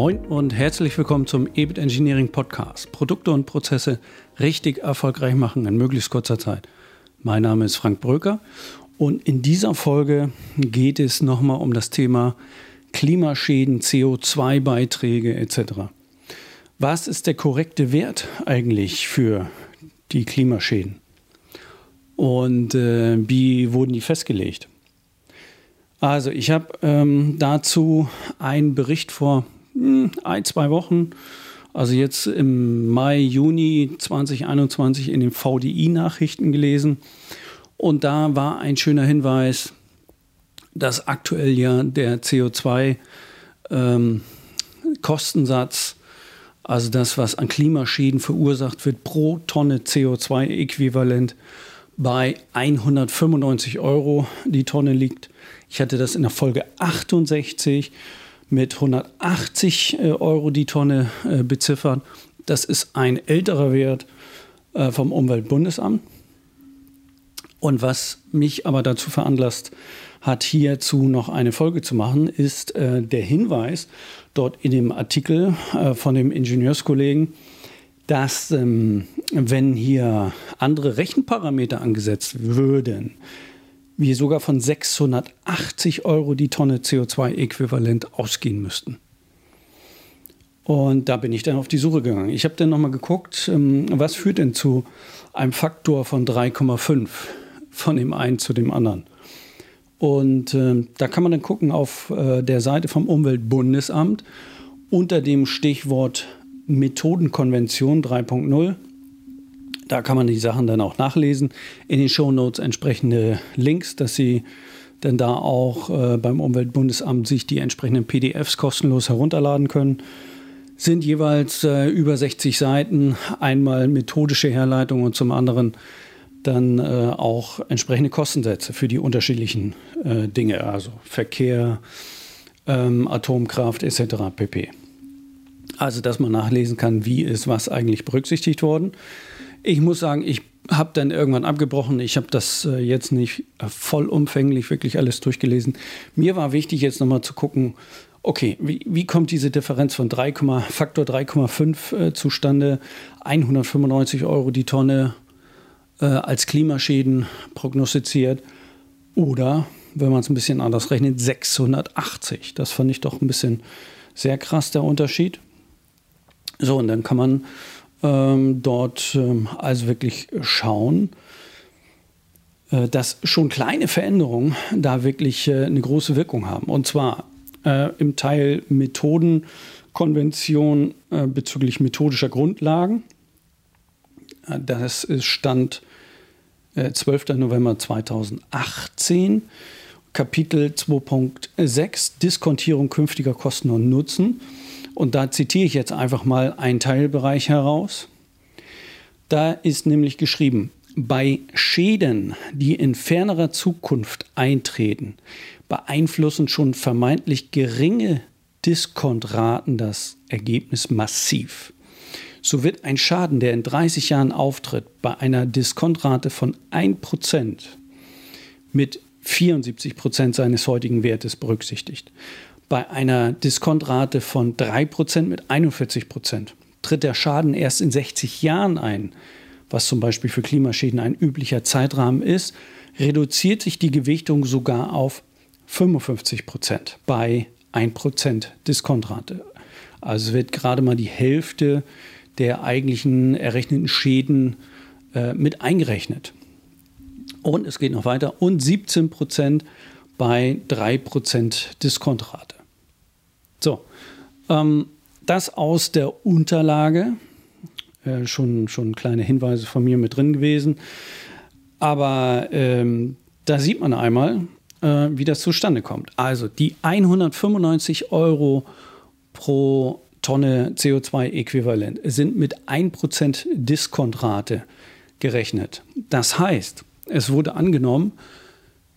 Moin und herzlich willkommen zum EBIT Engineering Podcast. Produkte und Prozesse richtig erfolgreich machen in möglichst kurzer Zeit. Mein Name ist Frank Bröker und in dieser Folge geht es nochmal um das Thema Klimaschäden, CO2-Beiträge etc. Was ist der korrekte Wert eigentlich für die Klimaschäden? Und äh, wie wurden die festgelegt? Also ich habe ähm, dazu einen Bericht vor ein, zwei Wochen, also jetzt im Mai, Juni 2021 in den VDI-Nachrichten gelesen. Und da war ein schöner Hinweis, dass aktuell ja der CO2-Kostensatz, ähm, also das, was an Klimaschäden verursacht wird, pro Tonne CO2-Äquivalent bei 195 Euro die Tonne liegt. Ich hatte das in der Folge 68 mit 180 äh, Euro die Tonne äh, beziffert. Das ist ein älterer Wert äh, vom Umweltbundesamt. Und was mich aber dazu veranlasst hat, hierzu noch eine Folge zu machen, ist der Hinweis dort in dem Artikel von dem Ingenieurskollegen, dass ähm, wenn hier andere Rechenparameter angesetzt würden, wir sogar von 680 Euro die Tonne CO2-Äquivalent ausgehen müssten. Und da bin ich dann auf die Suche gegangen. Ich habe dann nochmal geguckt, ähm, was führt denn zu einem Faktor von 3,5 von dem einen zu dem anderen. Und äh, da kann man dann gucken auf äh, der Seite vom Umweltbundesamt unter dem Stichwort Methodenkonvention 3.0 da kann man die Sachen dann auch nachlesen. In den Shownotes entsprechende Links, dass Sie dann da auch äh, beim Umweltbundesamt sich die entsprechenden PDFs kostenlos herunterladen können. Sind jeweils äh, über 60 Seiten, einmal methodische Herleitung und zum anderen dann äh, auch entsprechende Kostensätze für die unterschiedlichen äh, Dinge, also Verkehr, ähm, Atomkraft etc. pp. Also, dass man nachlesen kann, wie ist was eigentlich berücksichtigt worden. Ich muss sagen, ich habe dann irgendwann abgebrochen. Ich habe das äh, jetzt nicht äh, vollumfänglich wirklich alles durchgelesen. Mir war wichtig, jetzt nochmal zu gucken, okay, wie, wie kommt diese Differenz von 3, Faktor 3,5 äh, zustande? 195 Euro die Tonne äh, als Klimaschäden prognostiziert. Oder, wenn man es ein bisschen anders rechnet, 680. Das fand ich doch ein bisschen sehr krass, der Unterschied. So, und dann kann man ähm, dort ähm, also wirklich schauen, äh, dass schon kleine Veränderungen da wirklich äh, eine große Wirkung haben. Und zwar äh, im Teil Methodenkonvention äh, bezüglich methodischer Grundlagen. Äh, das ist Stand 12. Äh, November 2018. Kapitel 2.6 Diskontierung künftiger Kosten und Nutzen. Und da zitiere ich jetzt einfach mal einen Teilbereich heraus. Da ist nämlich geschrieben, bei Schäden, die in fernerer Zukunft eintreten, beeinflussen schon vermeintlich geringe Diskontraten das Ergebnis massiv. So wird ein Schaden, der in 30 Jahren auftritt, bei einer Diskontrate von 1% mit 74% seines heutigen Wertes berücksichtigt bei einer Diskontrate von 3% mit 41%. Tritt der Schaden erst in 60 Jahren ein, was zum Beispiel für Klimaschäden ein üblicher Zeitrahmen ist, reduziert sich die Gewichtung sogar auf 55% bei 1% Diskontrate. Also wird gerade mal die Hälfte der eigentlichen errechneten Schäden äh, mit eingerechnet. Und es geht noch weiter. Und 17% bei 3% Diskontrate. So, ähm, das aus der Unterlage. Äh, schon, schon kleine Hinweise von mir mit drin gewesen. Aber ähm, da sieht man einmal, äh, wie das zustande kommt. Also die 195 Euro pro Tonne CO2-Äquivalent sind mit 1% Diskontrate gerechnet. Das heißt, es wurde angenommen,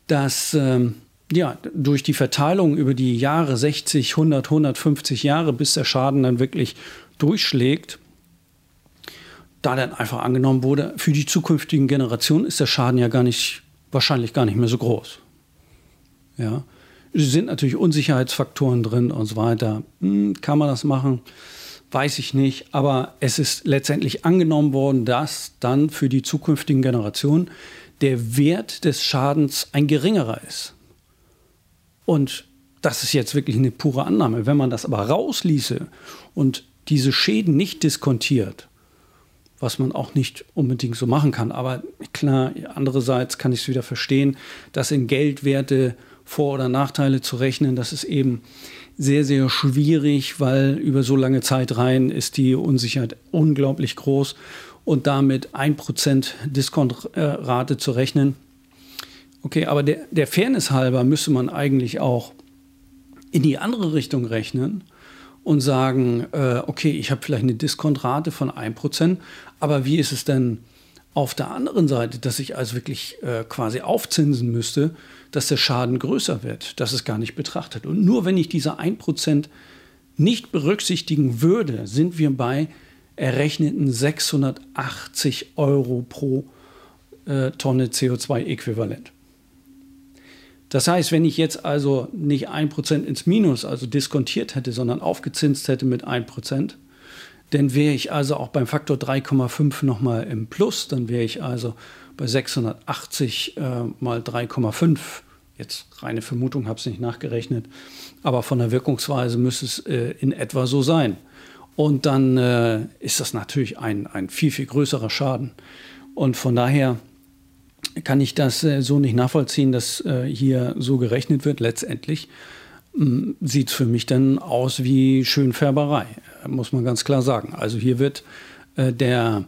dass ähm, ja, durch die Verteilung über die Jahre 60, 100, 150 Jahre, bis der Schaden dann wirklich durchschlägt, da dann einfach angenommen wurde, für die zukünftigen Generationen ist der Schaden ja gar nicht, wahrscheinlich gar nicht mehr so groß. Ja. sind natürlich Unsicherheitsfaktoren drin und so weiter. Hm, kann man das machen? Weiß ich nicht. Aber es ist letztendlich angenommen worden, dass dann für die zukünftigen Generationen der Wert des Schadens ein geringerer ist. Und das ist jetzt wirklich eine pure Annahme. Wenn man das aber rausließe und diese Schäden nicht diskontiert, was man auch nicht unbedingt so machen kann. Aber klar, andererseits kann ich es wieder verstehen, dass in Geldwerte Vor- oder Nachteile zu rechnen, das ist eben sehr, sehr schwierig, weil über so lange Zeit rein ist die Unsicherheit unglaublich groß und damit 1% Diskontrate zu rechnen. Okay, aber der, der Fairness halber müsste man eigentlich auch in die andere Richtung rechnen und sagen, äh, okay, ich habe vielleicht eine Diskontrate von 1%, aber wie ist es denn auf der anderen Seite, dass ich also wirklich äh, quasi aufzinsen müsste, dass der Schaden größer wird? Das ist gar nicht betrachtet. Und nur wenn ich diese 1% nicht berücksichtigen würde, sind wir bei errechneten 680 Euro pro äh, Tonne CO2-Äquivalent. Das heißt, wenn ich jetzt also nicht 1% ins Minus, also diskontiert hätte, sondern aufgezinst hätte mit 1%, dann wäre ich also auch beim Faktor 3,5 nochmal im Plus. Dann wäre ich also bei 680 äh, mal 3,5. Jetzt reine Vermutung, habe es nicht nachgerechnet. Aber von der Wirkungsweise müsste es äh, in etwa so sein. Und dann äh, ist das natürlich ein, ein viel, viel größerer Schaden. Und von daher kann ich das äh, so nicht nachvollziehen, dass äh, hier so gerechnet wird. Letztendlich mm, sieht es für mich dann aus wie Schönfärberei, äh, muss man ganz klar sagen. Also hier wird der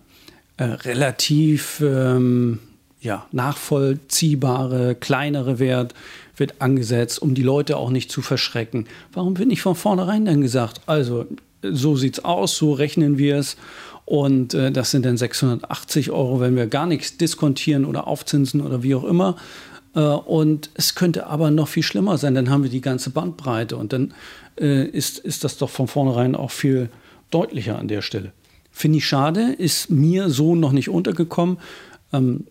relativ ähm, ja, nachvollziehbare, kleinere Wert wird angesetzt, um die Leute auch nicht zu verschrecken. Warum wird nicht von vornherein dann gesagt, also so sieht es aus, so rechnen wir es und äh, das sind dann 680 Euro, wenn wir gar nichts diskontieren oder aufzinsen oder wie auch immer. Äh, und es könnte aber noch viel schlimmer sein, dann haben wir die ganze Bandbreite und dann äh, ist, ist das doch von vornherein auch viel deutlicher an der Stelle. Finde ich schade, ist mir so noch nicht untergekommen. Ähm,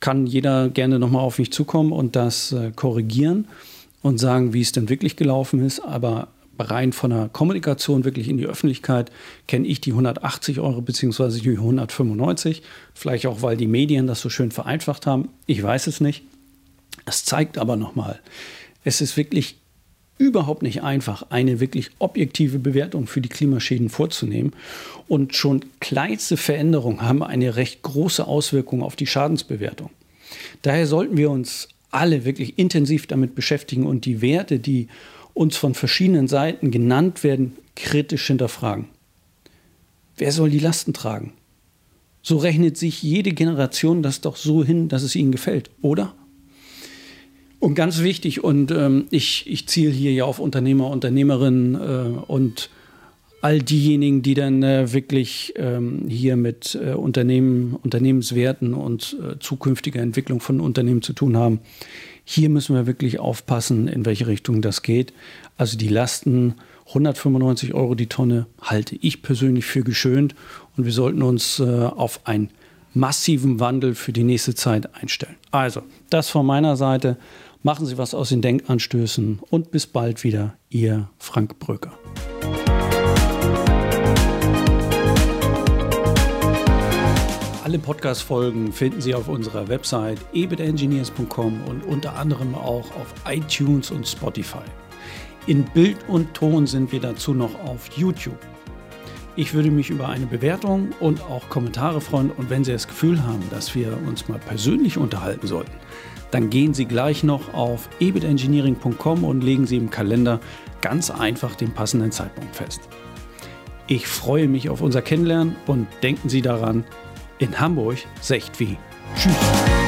kann jeder gerne nochmal auf mich zukommen und das äh, korrigieren und sagen, wie es denn wirklich gelaufen ist. Aber rein von der Kommunikation wirklich in die Öffentlichkeit kenne ich die 180 Euro beziehungsweise die 195. Vielleicht auch, weil die Medien das so schön vereinfacht haben. Ich weiß es nicht. Es zeigt aber nochmal, es ist wirklich überhaupt nicht einfach, eine wirklich objektive Bewertung für die Klimaschäden vorzunehmen. Und schon kleinste Veränderungen haben eine recht große Auswirkung auf die Schadensbewertung. Daher sollten wir uns alle wirklich intensiv damit beschäftigen und die Werte, die uns von verschiedenen Seiten genannt werden, kritisch hinterfragen. Wer soll die Lasten tragen? So rechnet sich jede Generation das doch so hin, dass es ihnen gefällt, oder? Und ganz wichtig, und ähm, ich, ich ziele hier ja auf Unternehmer, Unternehmerinnen äh, und all diejenigen, die dann äh, wirklich ähm, hier mit äh, Unternehmen, Unternehmenswerten und äh, zukünftiger Entwicklung von Unternehmen zu tun haben. Hier müssen wir wirklich aufpassen, in welche Richtung das geht. Also die Lasten 195 Euro die Tonne halte ich persönlich für geschönt und wir sollten uns äh, auf einen massiven Wandel für die nächste Zeit einstellen. Also, das von meiner Seite. Machen Sie was aus den Denkanstößen und bis bald wieder, Ihr Frank Bröker. Alle Podcast-Folgen finden Sie auf unserer Website ebitengineers.com und unter anderem auch auf iTunes und Spotify. In Bild und Ton sind wir dazu noch auf YouTube. Ich würde mich über eine Bewertung und auch Kommentare freuen und wenn Sie das Gefühl haben, dass wir uns mal persönlich unterhalten sollten, dann gehen Sie gleich noch auf ebitengineering.com und legen Sie im Kalender ganz einfach den passenden Zeitpunkt fest. Ich freue mich auf unser Kennenlernen und denken Sie daran, in Hamburg secht wie. Tschüss.